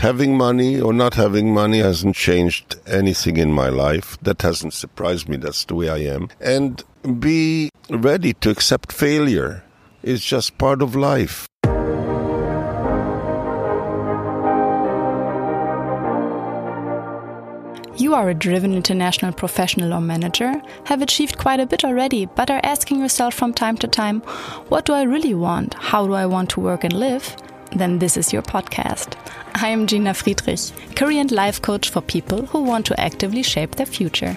having money or not having money hasn't changed anything in my life. That hasn't surprised me. That's the way I am. And be ready to accept failure. It's just part of life. You are a driven international professional or manager, have achieved quite a bit already, but are asking yourself from time to time, what do I really want? How do I want to work and live? Then this is your podcast. I am Gina Friedrich, career and life coach for people who want to actively shape their future.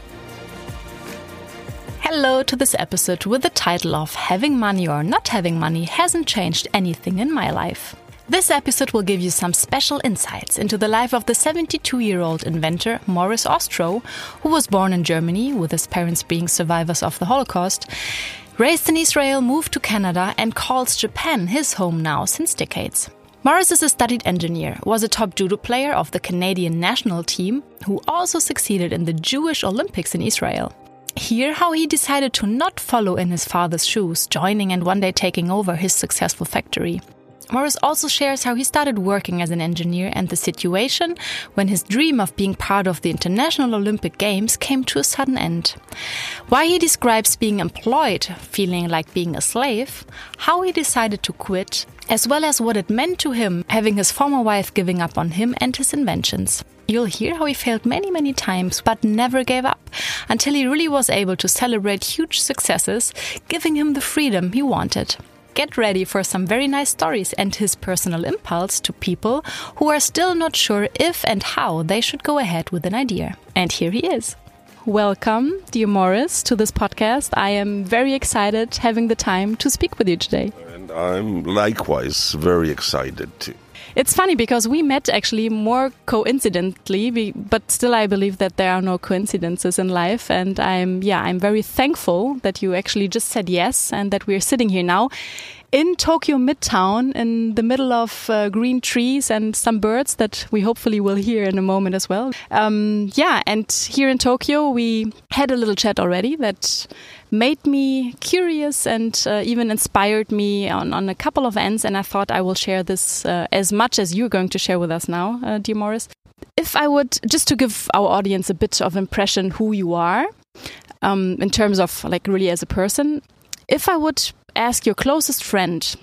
Hello to this episode with the title of Having Money or Not Having Money Hasn't Changed Anything in My Life. This episode will give you some special insights into the life of the 72 year old inventor Morris Ostrow, who was born in Germany with his parents being survivors of the Holocaust, raised in Israel, moved to Canada, and calls Japan his home now since decades. Morris is a studied engineer, was a top judo player of the Canadian national team, who also succeeded in the Jewish Olympics in Israel. Hear how he decided to not follow in his father's shoes, joining and one day taking over his successful factory. Morris also shares how he started working as an engineer and the situation when his dream of being part of the International Olympic Games came to a sudden end. Why he describes being employed, feeling like being a slave, how he decided to quit, as well as what it meant to him having his former wife giving up on him and his inventions. You'll hear how he failed many, many times, but never gave up until he really was able to celebrate huge successes, giving him the freedom he wanted. Get ready for some very nice stories and his personal impulse to people who are still not sure if and how they should go ahead with an idea. And here he is. Welcome, dear Morris, to this podcast. I am very excited having the time to speak with you today. And I'm likewise very excited. It's funny because we met actually more coincidentally, but still I believe that there are no coincidences in life. And I'm, yeah, I'm very thankful that you actually just said yes and that we're sitting here now in Tokyo Midtown in the middle of uh, green trees and some birds that we hopefully will hear in a moment as well. Um, yeah, and here in Tokyo, we had a little chat already that made me curious and uh, even inspired me on, on a couple of ends. And I thought I will share this uh, as much as you're going to share with us now, uh, dear Morris. If I would, just to give our audience a bit of impression who you are, um, in terms of like really as a person, if I would ask your closest friend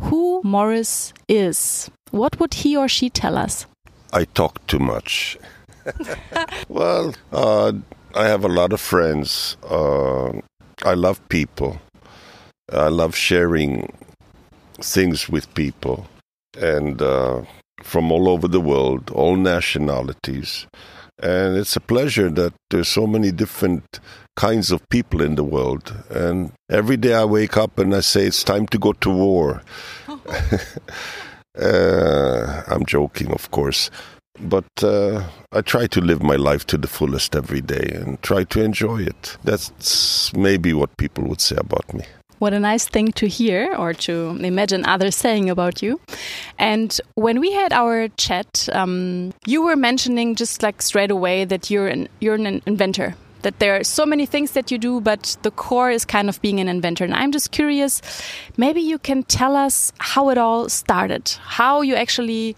who Morris is, what would he or she tell us? I talk too much. well, uh, I have a lot of friends. Uh, I love people. I love sharing things with people, and uh, from all over the world, all nationalities. And it's a pleasure that there's so many different kinds of people in the world. And every day I wake up and I say, it's time to go to war. uh, I'm joking, of course. But uh, I try to live my life to the fullest every day and try to enjoy it. That's maybe what people would say about me. What a nice thing to hear or to imagine others saying about you. And when we had our chat, um, you were mentioning just like straight away that you're an, you're an inventor that there are so many things that you do, but the core is kind of being an inventor. And I'm just curious, maybe you can tell us how it all started, how you actually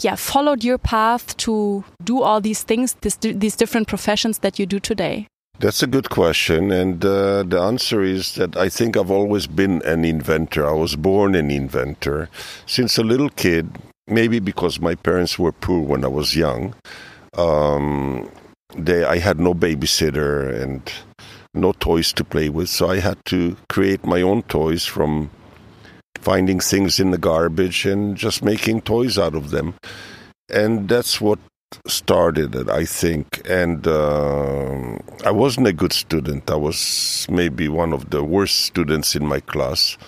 yeah, followed your path to do all these things, this, these different professions that you do today. That's a good question. And uh, the answer is that I think I've always been an inventor. I was born an inventor. Since a little kid, maybe because my parents were poor when I was young, um, they I had no babysitter and no toys to play with, so I had to create my own toys from finding things in the garbage and just making toys out of them. And that's what started it, I think. And uh, I wasn't a good student. I was maybe one of the worst students in my class.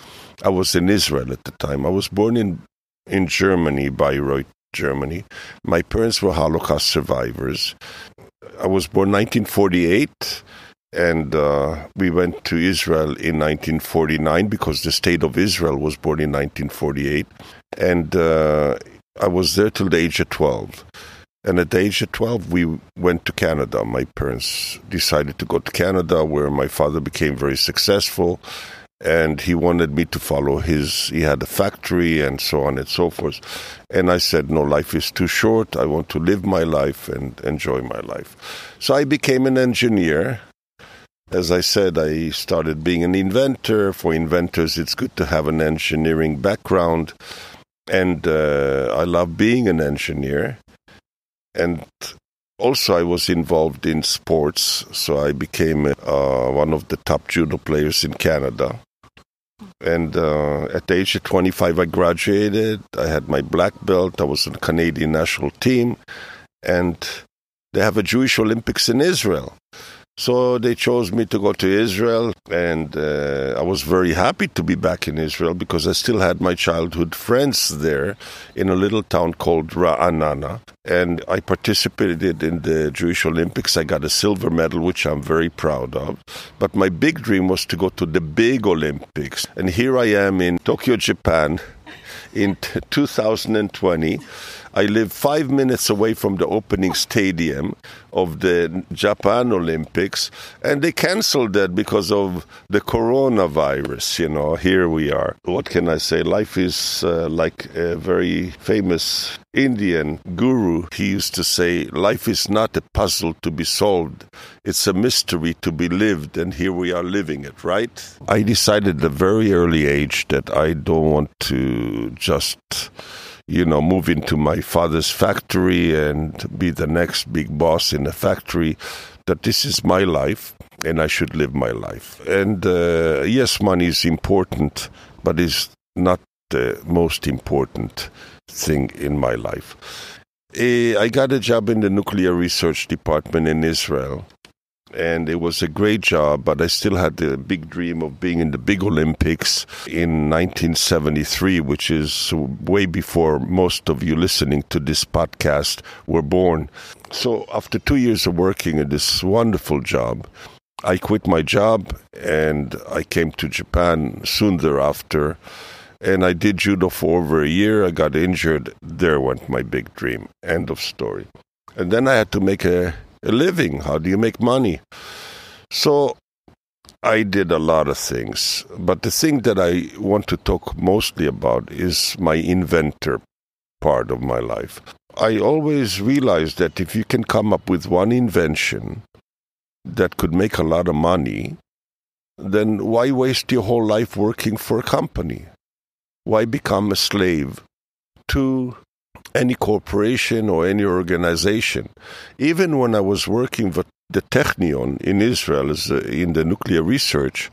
I was in Israel at the time. I was born in in Germany, Bayreuth, Germany. My parents were Holocaust survivors I was born 1948 and uh, we went to Israel in 1949 because the state of Israel was born in 1948, and uh, I was there till the age of 12. And at the age of 12, we went to Canada. My parents decided to go to Canada, where my father became very successful, and he wanted me to follow his. He had a factory and so on and so forth. And I said, No, life is too short. I want to live my life and enjoy my life. So I became an engineer as I said, I started being an inventor. For inventors, it's good to have an engineering background. And uh, I love being an engineer. And also, I was involved in sports. So I became uh, one of the top judo players in Canada. And uh, at the age of 25, I graduated. I had my black belt. I was in the Canadian national team. And they have a Jewish Olympics in Israel. So they chose me to go to Israel, and uh, I was very happy to be back in Israel because I still had my childhood friends there in a little town called Ra'anana. And I participated in the Jewish Olympics. I got a silver medal, which I'm very proud of. But my big dream was to go to the big Olympics. And here I am in Tokyo, Japan in 2020 I live five minutes away from the opening stadium of the Japan Olympics, and they canceled that because of the coronavirus. You know, here we are. What can I say? Life is uh, like a very famous Indian guru. He used to say, Life is not a puzzle to be solved, it's a mystery to be lived, and here we are living it, right? I decided at a very early age that I don't want to just you know, move into my father's factory and be the next big boss in the factory, that this is my life and I should live my life. And uh, yes, money is important, but it's not the most important thing in my life. Uh, I got a job in the nuclear research department in Israel and it was a great job, but I still had the big dream of being in the big Olympics in 1973, which is way before most of you listening to this podcast were born. So after two years of working in this wonderful job, I quit my job and I came to Japan soon thereafter. And I did judo for over a year. I got injured. There went my big dream. End of story. And then I had to make a a living? How do you make money? So I did a lot of things, but the thing that I want to talk mostly about is my inventor part of my life. I always realized that if you can come up with one invention that could make a lot of money, then why waste your whole life working for a company? Why become a slave to any corporation or any organization. Even when I was working with the Technion in Israel uh, in the nuclear research,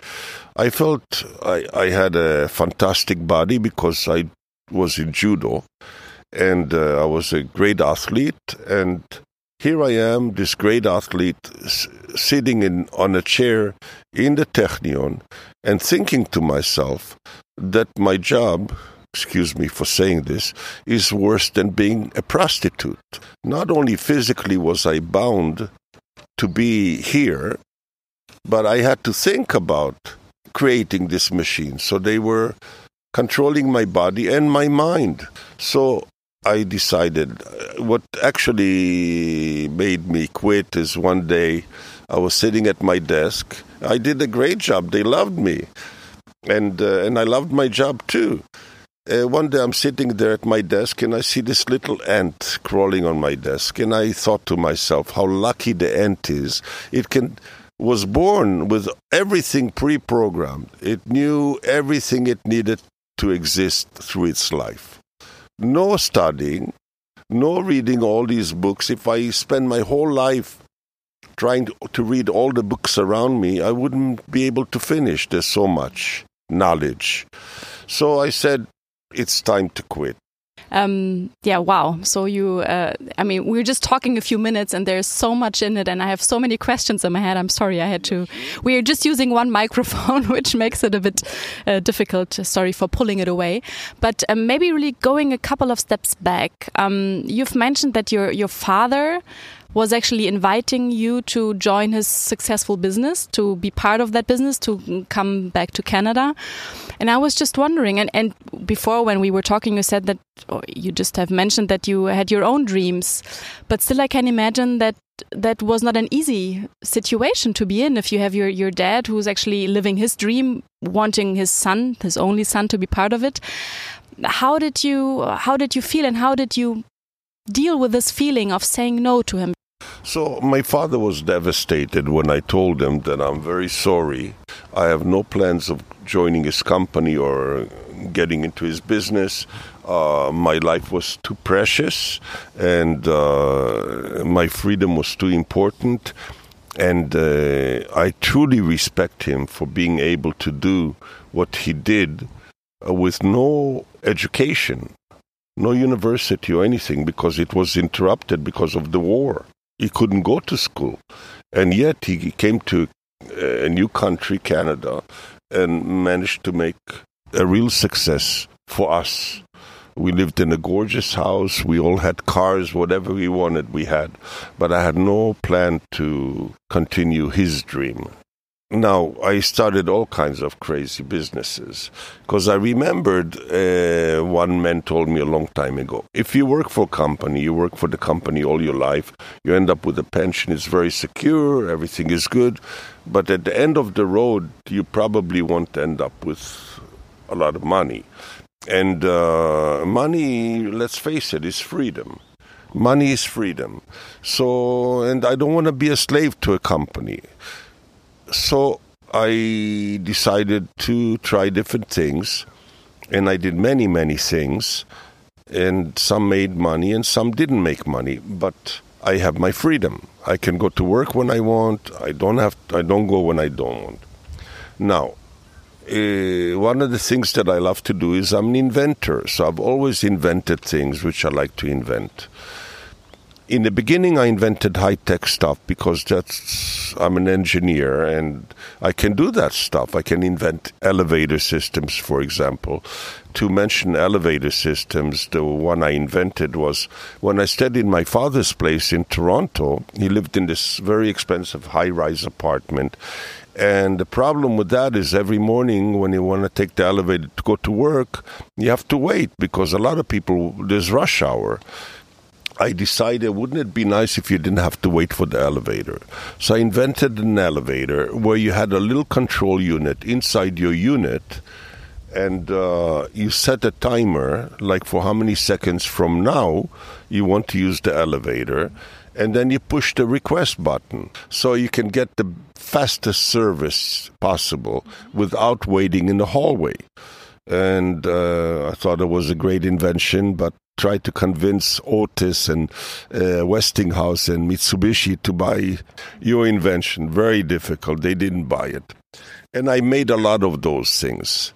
I felt I, I, had a fantastic body because I was in judo and uh, I was a great athlete. And here I am, this great athlete, sitting in, on a chair in the Technion and thinking to myself that my job excuse me for saying this, is worse than being a prostitute. Not only physically was I bound to be here, but I had to think about creating this machine. So they were controlling my body and my mind. So I decided uh, what actually made me quit is one day I was sitting at my desk. I did a great job. They loved me. And uh, and I loved my job too. Uh, one day I'm sitting there at my desk and I see this little ant crawling on my desk, and I thought to myself, how lucky the ant is. It can was born with everything pre-programmed. It knew everything it needed to exist through its life. No studying, no reading all these books. If I spend my whole life trying to read all the books around me, I wouldn't be able to finish. There's so much knowledge. So I said, it's time to quit. Um, yeah, wow. So you, uh, I mean, we are just talking a few minutes and there's so much in it and I have so many questions in my head. I'm sorry I had to, we are just using one microphone, which makes it a bit uh, difficult. Sorry for pulling it away. But um, maybe really going a couple of steps back. Um, you've mentioned that your, your father was actually inviting you to join his successful business, to be part of that business, to come back to Canada. And I was just wondering, and, and before when we were talking, you said that, oh, you just have mentioned that you had your own dreams, but still I can imagine that that was not an easy situation to be in if you have your, your dad who's actually living his dream, wanting his son, his only son, to be part of it. How did you how did you feel and how did you deal with this feeling of saying no to him? So my father was devastated when I told him that I'm very sorry. I have no plans of joining his company or getting into his business. Uh, my life was too precious and uh, my freedom was too important. And uh, I truly respect him for being able to do what he did uh, with no education, no university or anything, because it was interrupted because of the war. He couldn't go to school. And yet he came to uh, a new country, Canada, and managed to make a real success for us. We lived in a gorgeous house. We all had cars, whatever we wanted, we had. But I had no plan to continue his dream. Now, I started all kinds of crazy businesses because I remembered uh, one man told me a long time ago if you work for a company, you work for the company all your life, you end up with a pension, it's very secure, everything is good. But at the end of the road, you probably won't end up with a lot of money. And uh, money, let's face it, is freedom. Money is freedom. So, and I don't want to be a slave to a company. So I decided to try different things. And I did many, many things. And some made money and some didn't make money. But I have my freedom. I can go to work when I want. I don't have. I don't go when I don't want. Now, uh, one of the things that I love to do is I'm an inventor. So I've always invented things which I like to invent. In the beginning, I invented high tech stuff because that's I'm an engineer and I can do that stuff. I can invent elevator systems, for example. To mention elevator systems, the one I invented was when I stayed in my father's place in Toronto. He lived in this very expensive high rise apartment and the problem with that is every morning when you want to take the elevator to go to work, you have to wait because a lot of people, there's rush hour. I decided, wouldn't it be nice if you didn't have to wait for the elevator? So I invented an elevator where you had a little control unit inside your unit, and uh, you set a timer, like for how many seconds from now you want to use the elevator and then you push the request button so you can get the fastest service possible without waiting in the hallway. And uh, I thought it was a great invention, but tried to convince Otis and uh, Westinghouse and Mitsubishi to buy your invention. Very difficult. They didn't buy it. And I made a lot of those things.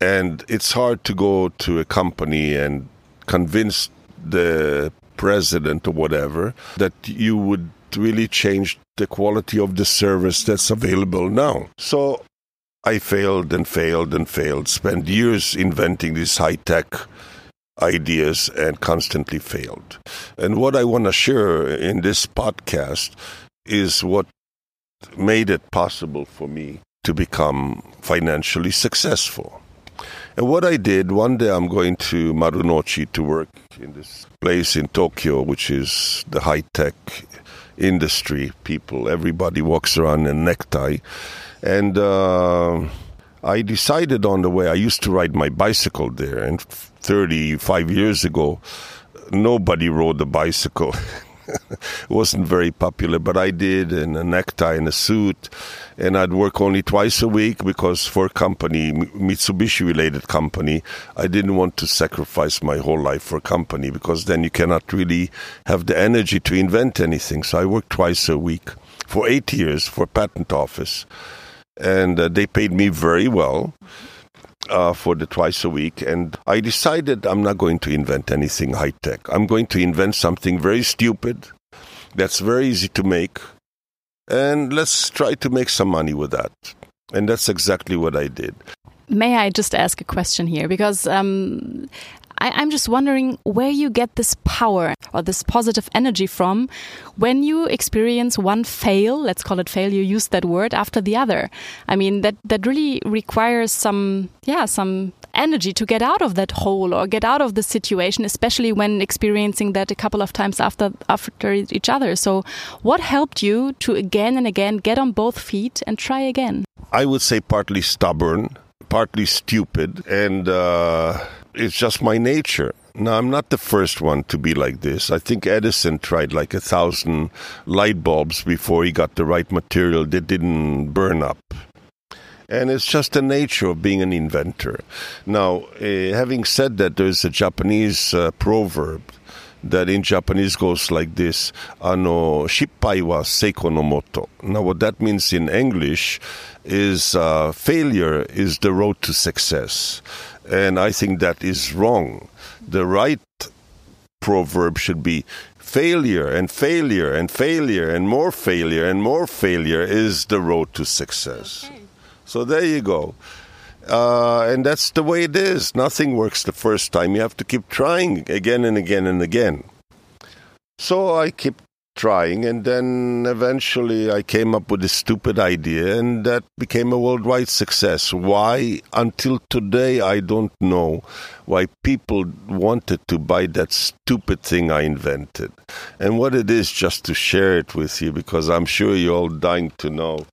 And it's hard to go to a company and convince the president or whatever, that you would really change the quality of the service that's available now. So I failed and failed and failed, spent years inventing this high tech ideas and constantly failed. And what I want to share in this podcast is what made it possible for me to become financially successful. And what I did, one day I'm going to Marunouchi to work in this place in Tokyo, which is the high tech industry. People, everybody walks around in necktie. And uh, I decided on the way, I used to ride my bicycle there. And 35 years ago, nobody rode a bicycle. It wasn't very popular, but I did in a necktie and a suit. And I'd work only twice a week because for a company, Mitsubishi related company, I didn't want to sacrifice my whole life for a company because then you cannot really have the energy to invent anything. So I worked twice a week for eight years for patent office. And uh, they paid me very well. Uh, for the twice a week, and I decided I'm not going to invent anything high tech. I'm going to invent something very stupid that's very easy to make, and let's try to make some money with that. And that's exactly what I did. May I just ask a question here? Because um, I, am just wondering where you get this power or this positive energy from when you experience one fail, let's call it fail, you use that word after the other. I mean, that, that really requires some, yeah, some energy to get out of that hole or get out of the situation, especially when experiencing that a couple of times after after each other. So, what helped you to again and again get on both feet and try again? I would say partly stubborn, partly stupid, and uh, it's just my nature. Now, I'm not the first one to be like this. I think Edison tried like a thousand light bulbs before he got the right material that didn't burn up. And it's just the nature of being an inventor. Now, uh, having said that, there's a Japanese uh, proverb that in Japanese goes like this: "Ano shippai wa seiko no moto." Now, what that means in English is uh, failure is the road to success, and I think that is wrong. The right proverb should be failure and failure and failure and more failure and more failure is the road to success. Okay. So there you go. Uh, and that's the way it is. Nothing works the first time. You have to keep trying again and again and again. So I kept trying, and then eventually I came up with a stupid idea, and that became a worldwide success. Why? Until today, I don't know why people wanted to buy that stupid thing I invented. And what it is, just to share it with you, because I'm sure you're all dying to know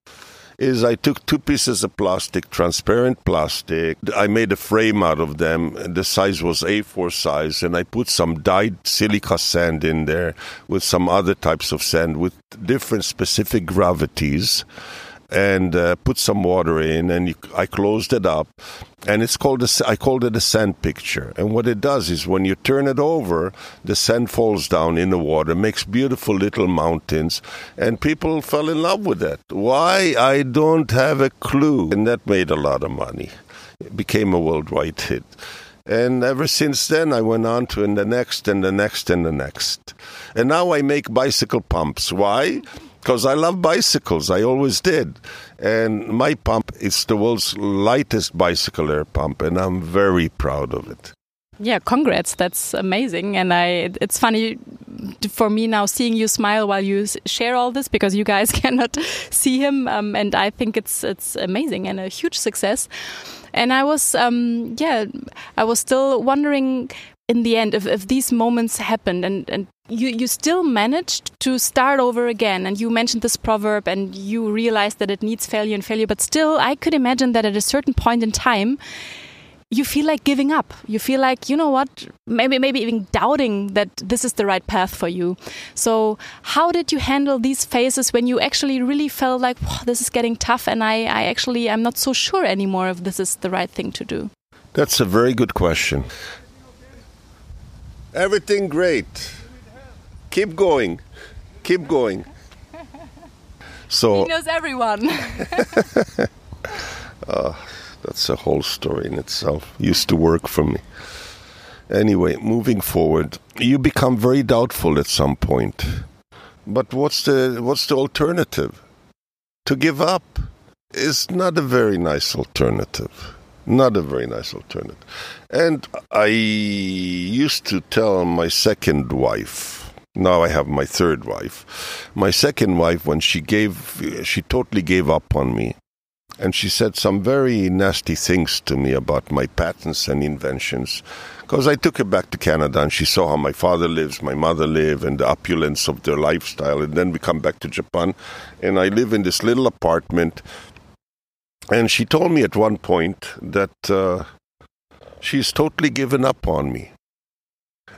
is I took two pieces of plastic, transparent plastic. I made a frame out of them. The size was A4 size, and I put some dyed silica sand in there with some other types of sand with different specific gravities and uh, put some water in, and you, I closed it up. And it's called a, I called it a sand picture. And what it does is when you turn it over, the sand falls down in the water, makes beautiful little mountains, and people fell in love with that. Why? I don't have a clue. And that made a lot of money. It became a worldwide hit. And ever since then, I went on to in the next and the next and the next. And now I make bicycle pumps. Why? Because I love bicycles. I always did. And my pump is the world's lightest bicycle air pump, and I'm very proud of it. Yeah, congrats. That's amazing. And I it's funny for me now seeing you smile while you share all this because you guys cannot see him um, and I think it's it's amazing and a huge success. And I was um, yeah, I was still wondering in the end if, if these moments happened and, and you, you still managed to start over again and you mentioned this proverb and you realized that it needs failure and failure but still i could imagine that at a certain point in time you feel like giving up. You feel like you know what maybe maybe even doubting that this is the right path for you. So how did you handle these phases when you actually really felt like this is getting tough and i i actually i'm not so sure anymore if this is the right thing to do? That's a very good question. Everything great. Keep going. Keep going. So he knows everyone. uh, that's a whole story in itself. Used to work for me. Anyway, moving forward, you become very doubtful at some point. But what's the what's the alternative? To give up is not a very nice alternative. Not a very nice alternative. And I used to tell my second wife, now I have my third wife. My second wife, when she gave, she totally gave up on me. And she said some very nasty things to me about my patents and inventions. Because I took her back to Canada and she saw how my father lives, my mother live, and the opulence of their lifestyle. And then we come back to Japan, and I live in this little apartment and she told me at one point that uh, she's totally given up on me.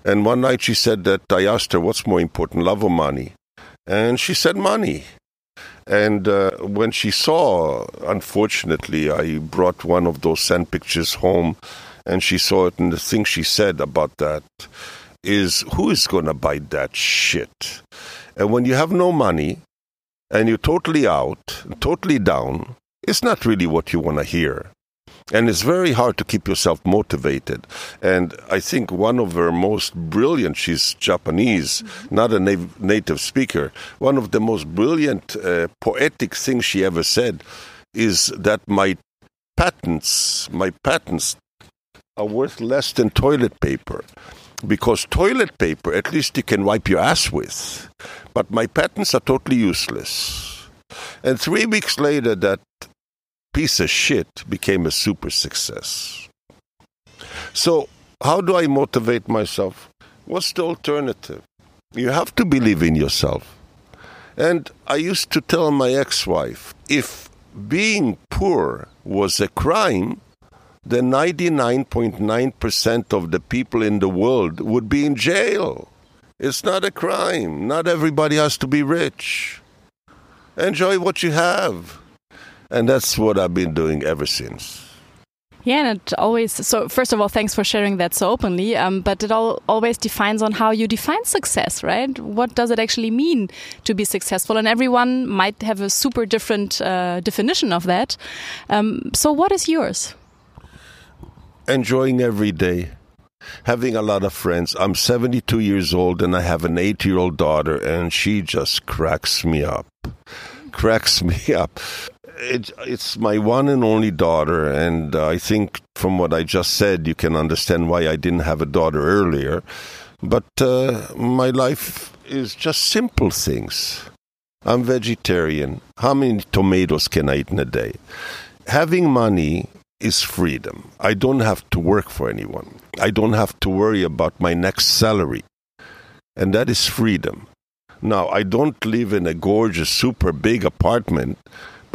And one night she said that I asked her, What's more important, love or money? And she said, Money. And uh, when she saw, unfortunately, I brought one of those sand pictures home, and she saw it, and the thing she said about that is, Who is going to buy that shit? And when you have no money, and you're totally out, totally down, it's not really what you want to hear. And it's very hard to keep yourself motivated. And I think one of her most brilliant, she's Japanese, mm-hmm. not a na- native speaker, one of the most brilliant uh, poetic things she ever said is that my patents, my patents are worth less than toilet paper. Because toilet paper, at least you can wipe your ass with. But my patents are totally useless. And three weeks later, that piece of shit became a super success. So, how do I motivate myself? What's the alternative? You have to believe in yourself. And I used to tell my ex wife if being poor was a crime, then 99.9% of the people in the world would be in jail. It's not a crime. Not everybody has to be rich. Enjoy what you have. And that's what I've been doing ever since. Yeah, and it always. So, first of all, thanks for sharing that so openly. Um, but it all always defines on how you define success, right? What does it actually mean to be successful? And everyone might have a super different uh, definition of that. Um, so, what is yours? Enjoying every day, having a lot of friends. I'm 72 years old and I have an eight year old daughter, and she just cracks me up. Cracks me up it, it's my one and only daughter, and uh, I think from what I just said, you can understand why I didn't have a daughter earlier. But uh, my life is just simple things. I'm vegetarian. How many tomatoes can I eat in a day? Having money is freedom. I don't have to work for anyone. I don't have to worry about my next salary. And that is freedom. Now, I don't live in a gorgeous, super big apartment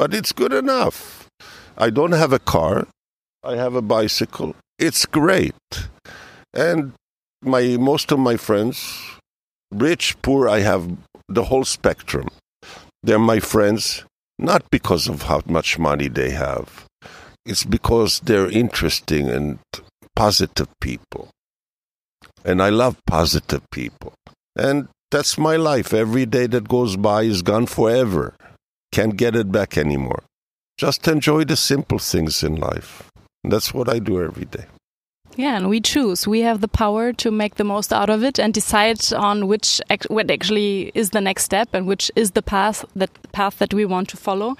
but it's good enough. I don't have a car. I have a bicycle. It's great. And my most of my friends, rich, poor, I have the whole spectrum. They're my friends not because of how much money they have. It's because they're interesting and positive people. And I love positive people. And that's my life. Every day that goes by is gone forever. Can't get it back anymore. Just enjoy the simple things in life. That's what I do every day. Yeah, and we choose. We have the power to make the most out of it and decide on which what actually is the next step and which is the path that path that we want to follow.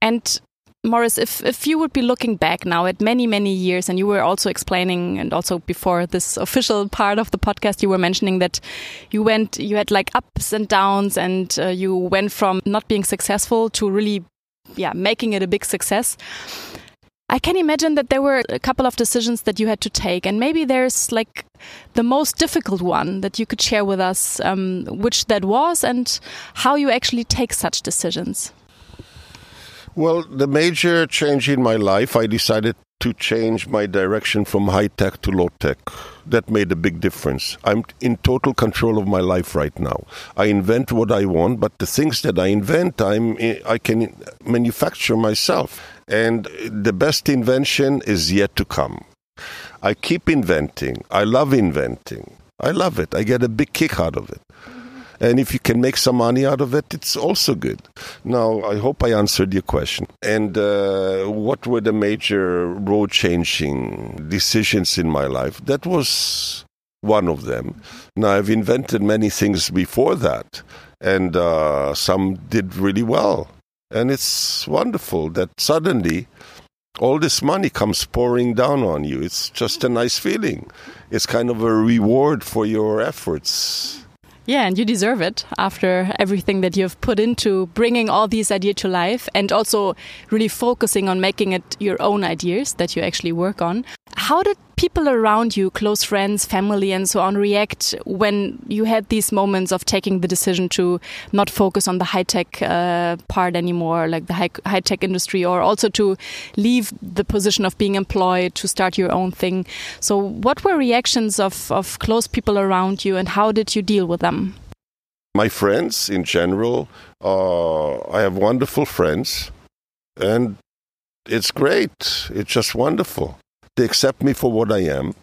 And Morris, if, if you would be looking back now at many, many years, and you were also explaining, and also before this official part of the podcast, you were mentioning that you went, you had like ups and downs, and uh, you went from not being successful to really, yeah, making it a big success. I can imagine that there were a couple of decisions that you had to take, and maybe there's like the most difficult one that you could share with us, um, which that was, and how you actually take such decisions. Well, the major change in my life, I decided to change my direction from high tech to low tech. That made a big difference. I'm in total control of my life right now. I invent what I want, but the things that I invent, I'm I can manufacture myself. And the best invention is yet to come. I keep inventing. I love inventing. I love it. I get a big kick out of it. And if you can make some money out of it, it's also good. Now, I hope I answered your question. And uh, what were the major road changing decisions in my life? That was one of them. Now, I've invented many things before that, and uh, some did really well. And it's wonderful that suddenly all this money comes pouring down on you. It's just a nice feeling. It's kind of a reward for your efforts. Yeah, and you deserve it after everything that you've put into bringing all these ideas to life and also really focusing on making it your own ideas that you actually work on. How did people around you, close friends, family, and so on, react when you had these moments of taking the decision to not focus on the high tech uh, part anymore, like the high, high tech industry, or also to leave the position of being employed to start your own thing? So, what were reactions of, of close people around you, and how did you deal with them? My friends in general, uh, I have wonderful friends, and it's great. It's just wonderful. They accept me for what I am.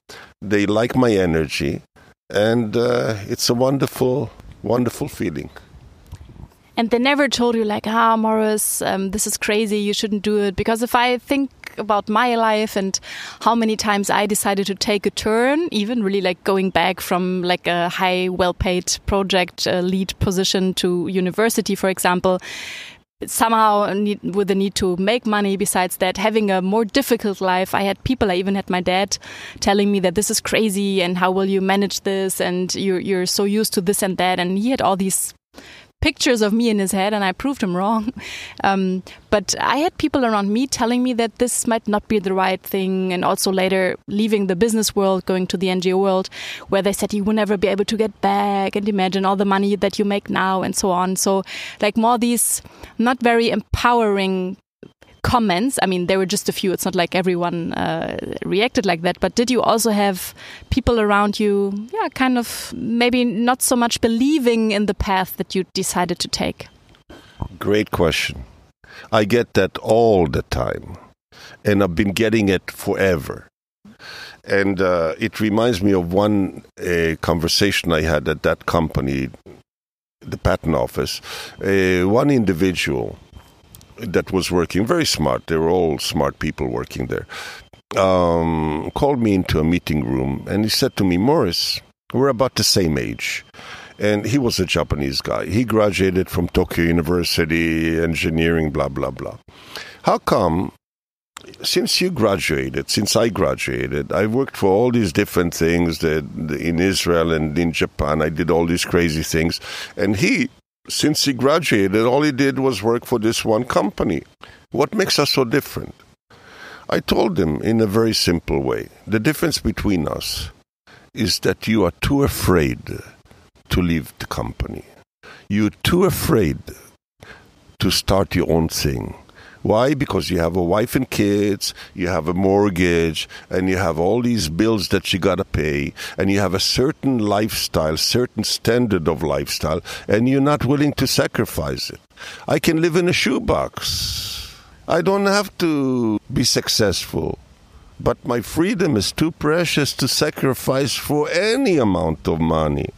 They like my energy. And uh, it's a wonderful, wonderful feeling. And they never told you, like, ah, Morris, um, this is crazy, you shouldn't do it. Because if I think about my life and how many times I decided to take a turn, even really like going back from like a high, well paid project uh, lead position to university, for example, somehow need, with the need to make money. Besides that having a more difficult life. I had people i even had my dad telling me that this is crazy and how will you manage this? And you're, you're so used to this and that. And he had all these pictures of me in his head, and I proved him wrong. Um, but I had people around me telling me that this might not be the right thing, and also later leaving the business world, going to the NGO world, where they said you will never be able to get back, and imagine all the money that you make now, and so on. So, like more these not very empowering comments? I mean, there were just a few. It's not like everyone uh, reacted like that. But did you also have people around you, yeah, kind of maybe not so much believing in the path that you decided to take? Great question. I get that all the time, and I've been getting it forever. And uh, it reminds me of one uh, conversation I had at that company, the patent office. Uh, one individual that was working very smart. They were all smart people working there. Um, called me into a meeting room and he said to me, Morris, we're about the same age. And he was a Japanese guy. He graduated from Tokyo University, engineering, blah, blah, blah. How come, since you graduated, since I graduated, I worked for all these different things that in Israel and in Japan, I did all these crazy things. And he since he graduated, all he did was work for this one company. What makes us so different? I told him in a very simple way the difference between us is that you are too afraid to leave the company. You're too afraid to start your own thing. Why? Because you have a wife and kids, you have a mortgage, and you have all these bills that you gotta pay, and you have a certain lifestyle, certain standard of lifestyle, and you're not willing to sacrifice it. I can live in a shoebox. I don't have to be successful. But my freedom is too precious to sacrifice for any amount of money.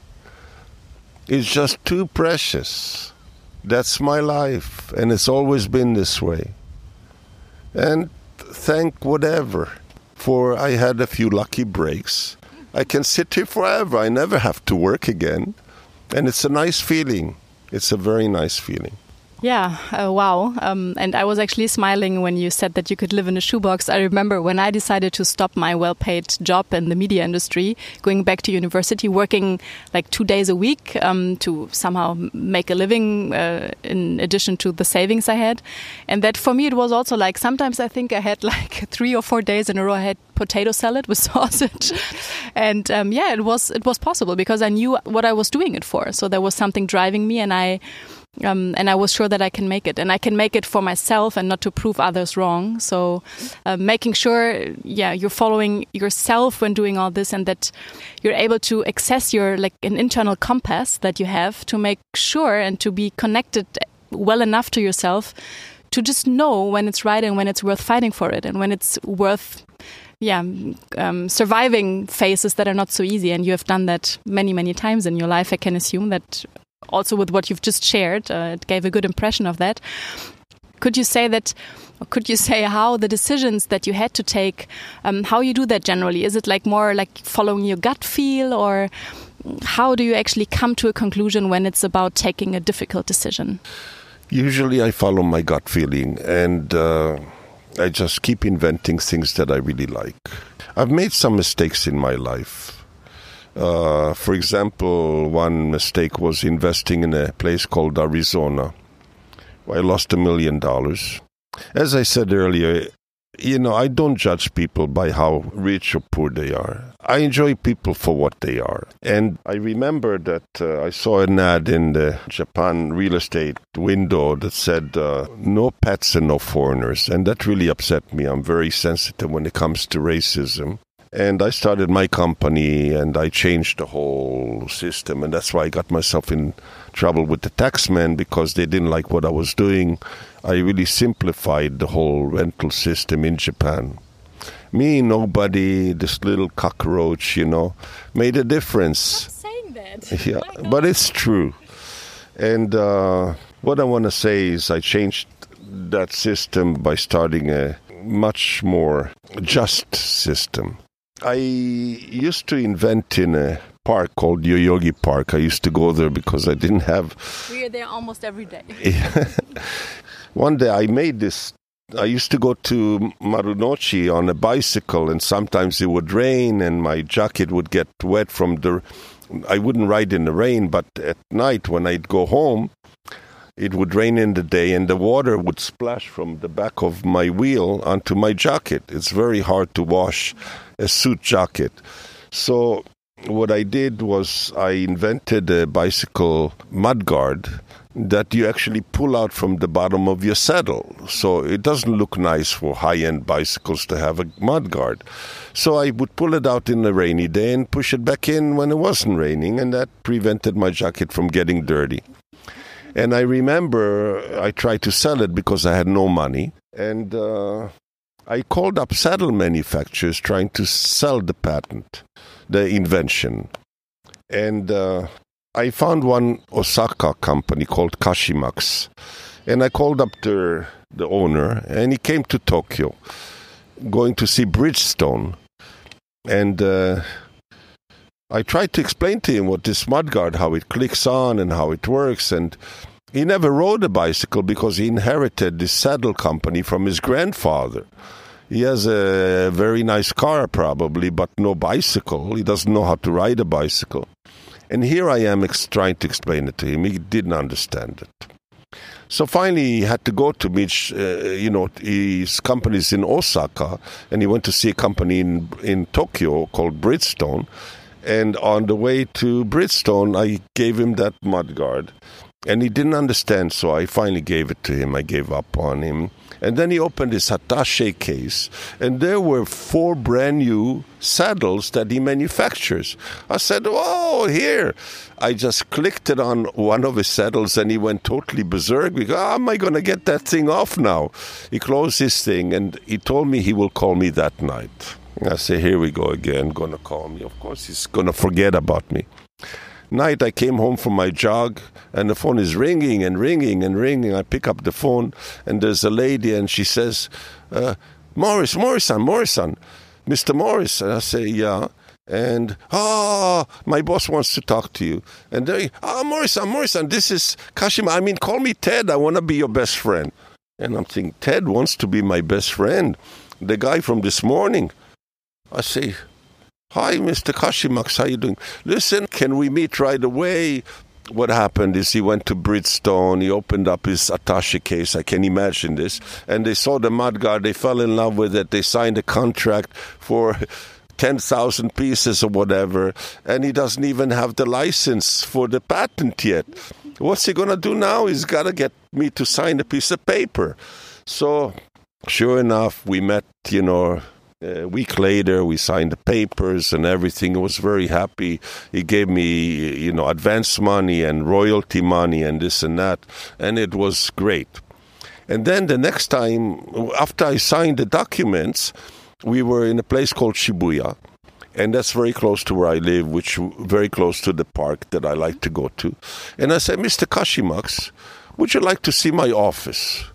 It's just too precious. That's my life, and it's always been this way. And thank whatever, for I had a few lucky breaks. I can sit here forever. I never have to work again. And it's a nice feeling. It's a very nice feeling. Yeah, uh, wow. Um, and I was actually smiling when you said that you could live in a shoebox. I remember when I decided to stop my well paid job in the media industry, going back to university, working like two days a week um, to somehow make a living uh, in addition to the savings I had. And that for me, it was also like sometimes I think I had like three or four days in a row, I had potato salad with sausage. and um, yeah, it was, it was possible because I knew what I was doing it for. So there was something driving me and I, um, and I was sure that I can make it, and I can make it for myself and not to prove others wrong. So, uh, making sure, yeah, you're following yourself when doing all this, and that you're able to access your like an internal compass that you have to make sure and to be connected well enough to yourself to just know when it's right and when it's worth fighting for it, and when it's worth yeah, um, surviving phases that are not so easy. And you have done that many, many times in your life. I can assume that also with what you've just shared, uh, it gave a good impression of that. Could you say that? Could you say how the decisions that you had to take, um, how you do that generally? Is it like more like following your gut feel, or how do you actually come to a conclusion when it's about taking a difficult decision? Usually, I follow my gut feeling, and uh, I just keep inventing things that I really like. I've made some mistakes in my life uh, for example, one mistake was investing in a place called Arizona. I lost a million dollars. As I said earlier, you know, I don't judge people by how rich or poor they are. I enjoy people for what they are. And I remember that uh, I saw an ad in the Japan real estate window that said, uh, no pets and no foreigners. And that really upset me. I'm very sensitive when it comes to racism. And I started my company and I changed the whole system. And that's why I got myself in trouble with the taxmen because they didn't like what I was doing. I really simplified the whole rental system in Japan. Me, nobody, this little cockroach, you know, made a difference. saying that. Yeah, but it's true. And uh, what I want to say is I changed that system by starting a much more just system I used to invent in a park called Yoyogi Park. I used to go there because I didn't have. We are there almost every day. One day I made this. I used to go to Marunouchi on a bicycle, and sometimes it would rain, and my jacket would get wet from the. I wouldn't ride in the rain, but at night when I'd go home, it would rain in the day, and the water would splash from the back of my wheel onto my jacket. It's very hard to wash a suit jacket. So what I did was I invented a bicycle mudguard that you actually pull out from the bottom of your saddle. So it doesn't look nice for high end bicycles to have a mudguard. So I would pull it out in a rainy day and push it back in when it wasn't raining, and that prevented my jacket from getting dirty. And I remember I tried to sell it because I had no money. And uh, I called up saddle manufacturers trying to sell the patent, the invention. And uh, I found one Osaka company called Kashimax. And I called up the, the owner, and he came to Tokyo, going to see Bridgestone. And uh, I tried to explain to him what this mudguard, how it clicks on and how it works. And he never rode a bicycle because he inherited this saddle company from his grandfather. He has a very nice car, probably, but no bicycle. He doesn't know how to ride a bicycle. And here I am ex- trying to explain it to him. He didn't understand it. So finally, he had to go to meet, uh, you know, his companies in Osaka, and he went to see a company in in Tokyo called Bridgestone. And on the way to Bridgestone, I gave him that mudguard, and he didn't understand. So I finally gave it to him. I gave up on him. And then he opened his attache case, and there were four brand new saddles that he manufactures. I said, Oh, here. I just clicked it on one of his saddles, and he went totally berserk. Because, How am I going to get that thing off now? He closed his thing, and he told me he will call me that night. I say, Here we go again, to call me. Of course, he's to forget about me night I came home from my jog and the phone is ringing and ringing and ringing. I pick up the phone and there's a lady and she says, uh, Morris, Morris-san, Morris-san, Mr. Morris. And I say, yeah. And, oh, my boss wants to talk to you. And they, oh, Morris-san, Morris-san, this is Kashima. I mean, call me Ted. I want to be your best friend. And I'm thinking, Ted wants to be my best friend. The guy from this morning. I say, Hi, Mr. Kashimax, how you doing? Listen, can we meet right away? What happened is he went to Bridgestone, he opened up his attache case, I can imagine this, and they saw the mudguard, they fell in love with it, they signed a contract for 10,000 pieces or whatever, and he doesn't even have the license for the patent yet. What's he to do now? He's got to get me to sign a piece of paper. So, sure enough, we met, you know, Uh, a week later, we signed the papers and everything. I was very happy. He gave me, you know, advance money and royalty money and this and that, and it was great. And then the next time, after I signed the documents, we were in a place called Shibuya, and that's very close to where I live, which very close to the park that I like to go to. And I said, Mr. Kashimax, would you like to see my office?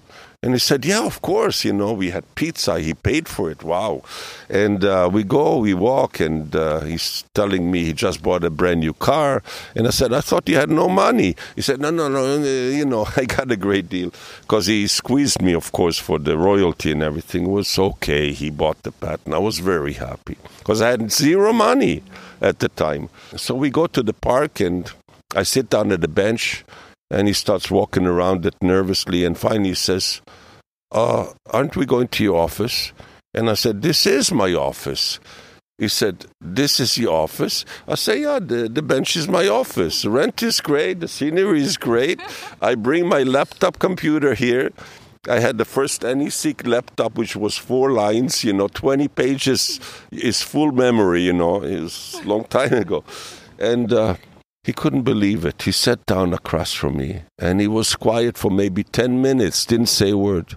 And he said, Yeah, of course. You know, we had pizza. He paid for it. Wow. And uh, we go, we walk, and uh, he's telling me he just bought a brand new car. And I said, I thought you had no money. He said, No, no, no. Uh, you know, I got a great deal. Because he squeezed me, of course, for the royalty and everything. It was okay. He bought the patent. I was very happy because I had zero money at the time. So we go to the park, and I sit down at the bench and he starts walking around it nervously and finally he says, uh, Aren't we going to your office? And I said, This is my office. He said, This is your office? I say, Yeah, the, the bench is my office. The rent is great. The scenery is great. I bring my laptop computer here. I had the first NEC laptop, which was four lines, you know, 20 pages is full memory, you know, it was a long time ago. And uh, he couldn't believe it. He sat down across from me and he was quiet for maybe 10 minutes, didn't say a word.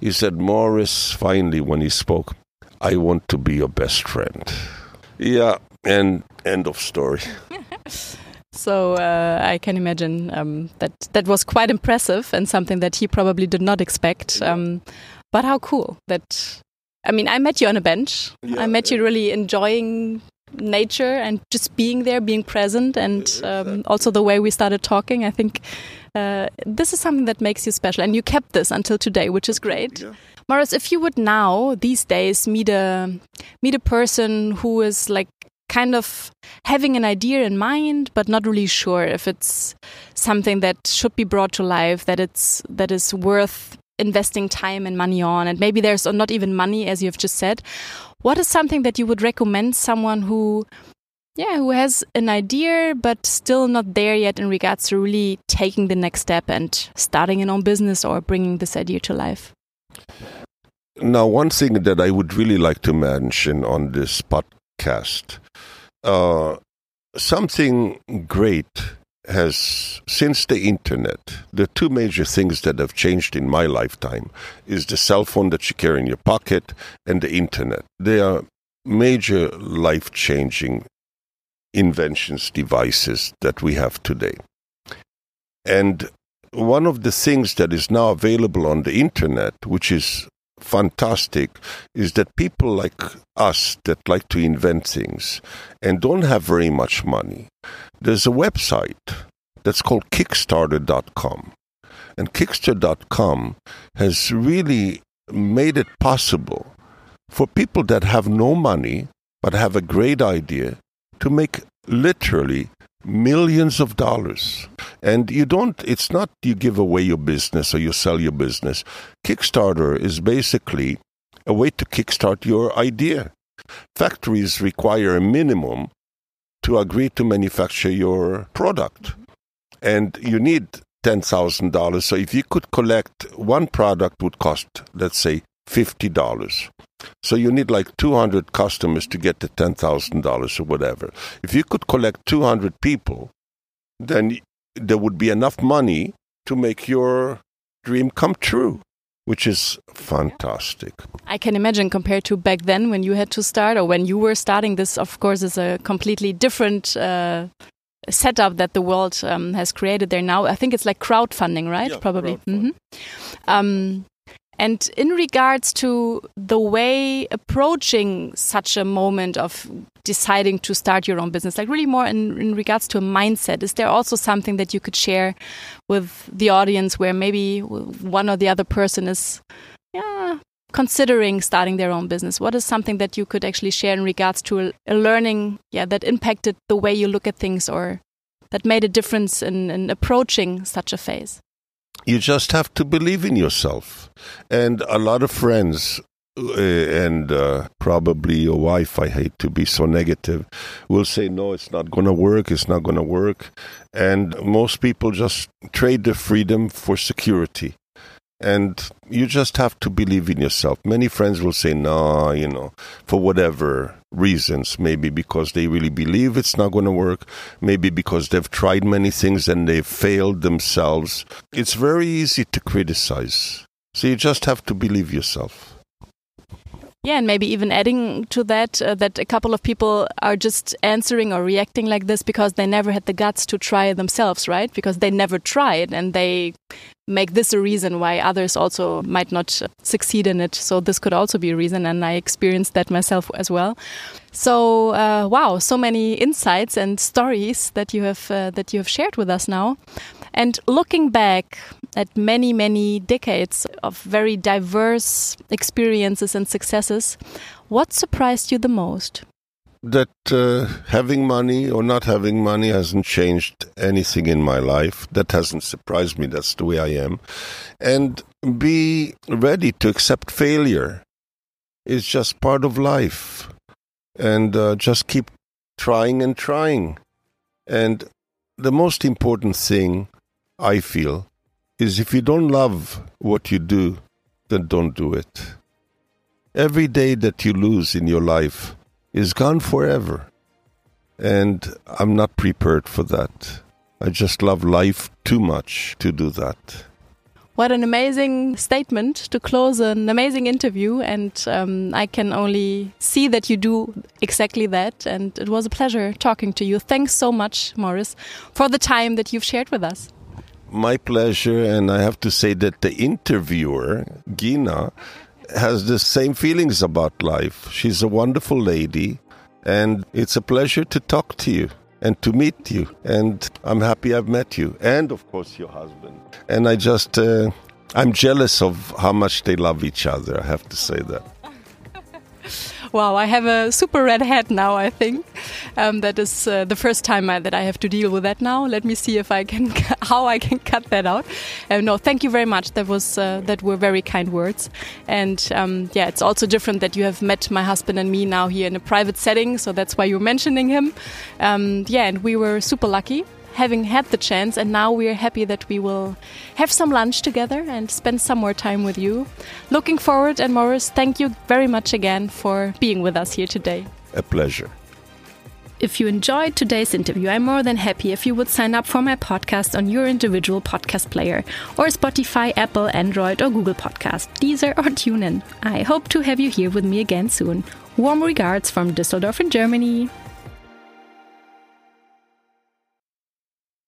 He said, Morris, finally, when he spoke, I want to be your best friend. Yeah, and end of story. so uh, I can imagine um, that that was quite impressive and something that he probably did not expect. Um, but how cool that I mean, I met you on a bench. Yeah, I met you really enjoying nature and just being there, being present, and um, also the way we started talking. I think uh, this is something that makes you special, and you kept this until today, which is great. Yeah. Morris, if you would now these days meet a meet a person who is like kind of having an idea in mind but not really sure if it's something that should be brought to life that it's that is worth investing time and money on and maybe there's not even money as you've just said. What is something that you would recommend someone who yeah who has an idea but still not there yet in regards to really taking the next step and starting an own business or bringing this idea to life? Now one thing that i would really like to mention on this podcast uh, something great has since the internet the two major things that have changed in my lifetime is the cell phone that you carry in your pocket and the internet. They are major life changing inventions devices that we have today. And one of the things that is now available on the internet which is fantastic is that people like us that like to invent things and don't have very much money, there's a website that's called Kickstarter.com. And Kickstarter.com has really made it possible for people that have no money but have a great idea to make literally millions of dollars. And you don't, it's not you give away your business or you sell your business. Kickstarter is basically a way to kickstart your idea. Factories require a minimum to agree to manufacture your product. And you need $10,000. So if you could collect one product would cost, let's say, $50. So you need like 200 customers to get the $10,000 or whatever. If you could collect 200 people, then there would be enough money to make your dream come true, which is fantastic. I can imagine compared to back then when you had to start or when you were starting, this, of course, is a completely different. Uh, setup that the world um, has created there now. I think it's like crowdfunding, right? Yeah, Probably. Crowdfunding. Mm -hmm. um, and in regards to the way approaching such a moment of deciding to start your own business, like really more in, in regards to a mindset, is there also something that you could share with the audience where maybe one or the other person is, yeah, considering starting their own business? What is something that you could actually share in regards to a, learning, yeah, that impacted the way you look at things or that made a difference in, in approaching such a phase? You just have to believe in yourself. And a lot of friends uh, and uh, probably your wife, I hate to be so negative, will say, no, it's not going to work, it's not going to work. And most people just trade the freedom for security. And you just have to believe in yourself. Many friends will say, no, you know, for whatever reasons. Maybe because they really believe it's not going to work. Maybe because they've tried many things and they've failed themselves. It's very easy to criticize. So you just have to believe yourself. Yeah, and maybe even adding to that, uh, that a couple of people are just answering or reacting like this because they never had the guts to try themselves, right? Because they never tried and they make this a reason why others also might not succeed in it. So this could also be a reason, and I experienced that myself as well. So uh, wow, so many insights and stories that you have uh, that you have shared with us now. And looking back at many many decades of very diverse experiences and successes, what surprised you the most? That uh, having money or not having money hasn't changed anything in my life. That hasn't surprised me. That's the way I am. And be ready to accept failure. It's just part of life. And uh, just keep trying and trying. And the most important thing I feel is if you don't love what you do, then don't do it. Every day that you lose in your life, is gone forever. And I'm not prepared for that. I just love life too much to do that. What an amazing statement to close an amazing interview. And um, I can only see that you do exactly that. And it was a pleasure talking to you. Thanks so much, Morris, for the time that you've shared with us. My pleasure. And I have to say that the interviewer, Gina, has the same feelings about life. She's a wonderful lady, And it's a pleasure to talk to you and to meet you. And I'm happy I've met you. And of course, your husband. And I just, uh, I'm jealous of how much they love each other. I have to say that. Wow, I have a super red head now. I think um, that is uh, the first time I, that I have to deal with that now. Let me see if I can how I can cut that out. Uh, no, thank you very much. That was uh, that were very kind words. And um, yeah, it's also different that you have met my husband and me now here in a private setting. So that's why you're mentioning him. Um, yeah, and we were super lucky having had the chance, and now we're happy that we will have some lunch together and spend some more time with you. Looking forward, and Morris, thank you very much again for being with us here today. A pleasure. If you enjoyed today's interview, I'm more than happy if you would sign up for my podcast on your individual podcast player or Spotify, Apple, Android, or Google Podcast, Deezer, or TuneIn. I hope to have you here with me again soon. Warm regards from Düsseldorf in Germany.